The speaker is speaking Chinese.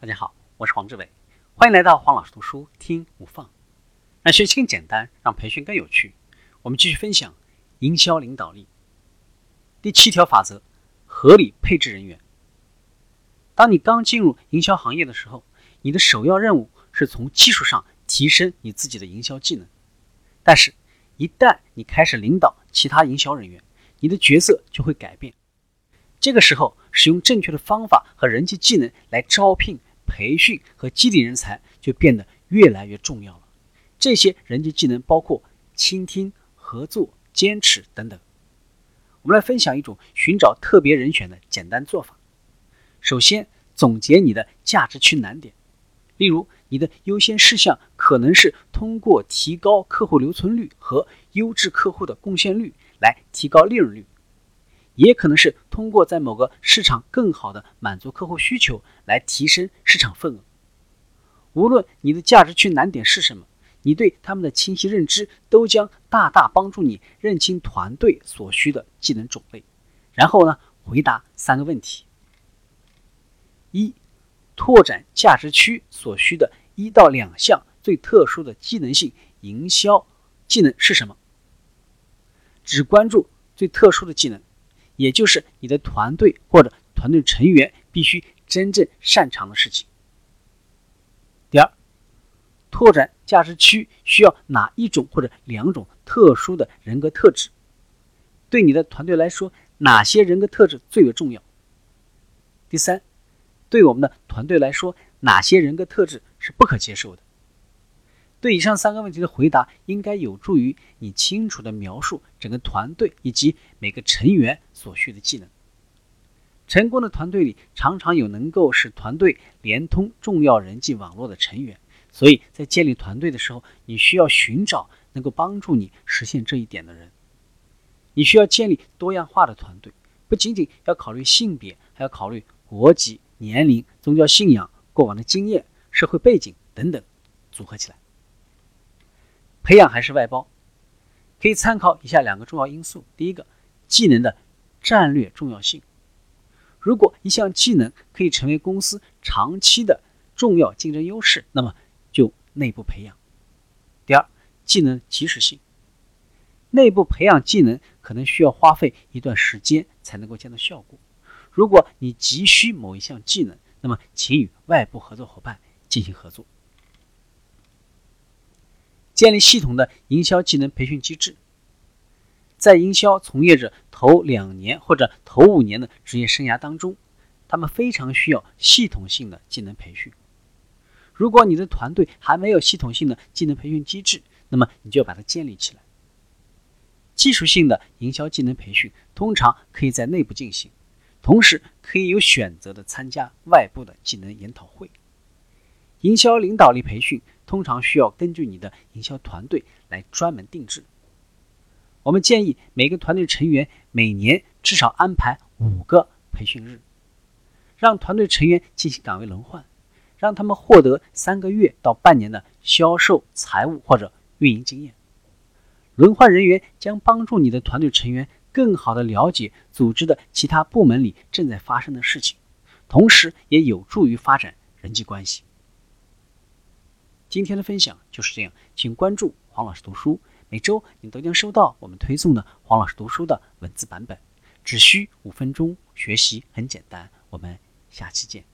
大家好，我是黄志伟，欢迎来到黄老师读书听无放，让学习更简单，让培训更有趣。我们继续分享营销领导力第七条法则：合理配置人员。当你刚进入营销行业的时候，你的首要任务是从技术上提升你自己的营销技能。但是，一旦你开始领导其他营销人员，你的角色就会改变。这个时候，使用正确的方法和人际技能来招聘。培训和激励人才就变得越来越重要了。这些人际技能包括倾听、合作、坚持等等。我们来分享一种寻找特别人选的简单做法。首先，总结你的价值区难点。例如，你的优先事项可能是通过提高客户留存率和优质客户的贡献率来提高利润率。也可能是通过在某个市场更好的满足客户需求来提升市场份额。无论你的价值区难点是什么，你对他们的清晰认知都将大大帮助你认清团队所需的技能种类。然后呢，回答三个问题：一、拓展价值区所需的一到两项最特殊的技能性营销技能是什么？只关注最特殊的技能。也就是你的团队或者团队成员必须真正擅长的事情。第二，拓展价值区需要哪一种或者两种特殊的人格特质？对你的团队来说，哪些人格特质最为重要？第三，对我们的团队来说，哪些人格特质是不可接受的？对以上三个问题的回答，应该有助于你清楚地描述整个团队以及每个成员所需的技能。成功的团队里常常有能够使团队连通重要人际网络的成员，所以在建立团队的时候，你需要寻找能够帮助你实现这一点的人。你需要建立多样化的团队，不仅仅要考虑性别，还要考虑国籍、年龄、宗教信仰、过往的经验、社会背景等等，组合起来。培养还是外包，可以参考以下两个重要因素：第一个，技能的战略重要性。如果一项技能可以成为公司长期的重要竞争优势，那么就内部培养。第二，技能及时性。内部培养技能可能需要花费一段时间才能够见到效果。如果你急需某一项技能，那么请与外部合作伙伴进行合作。建立系统的营销技能培训机制，在营销从业者头两年或者头五年的职业生涯当中，他们非常需要系统性的技能培训。如果你的团队还没有系统性的技能培训机制，那么你就要把它建立起来。技术性的营销技能培训通常可以在内部进行，同时可以有选择的参加外部的技能研讨会。营销领导力培训。通常需要根据你的营销团队来专门定制。我们建议每个团队成员每年至少安排五个培训日，让团队成员进行岗位轮换，让他们获得三个月到半年的销售、财务或者运营经验。轮换人员将帮助你的团队成员更好地了解组织的其他部门里正在发生的事情，同时也有助于发展人际关系。今天的分享就是这样，请关注黄老师读书，每周你都将收到我们推送的黄老师读书的文字版本，只需五分钟，学习很简单。我们下期见。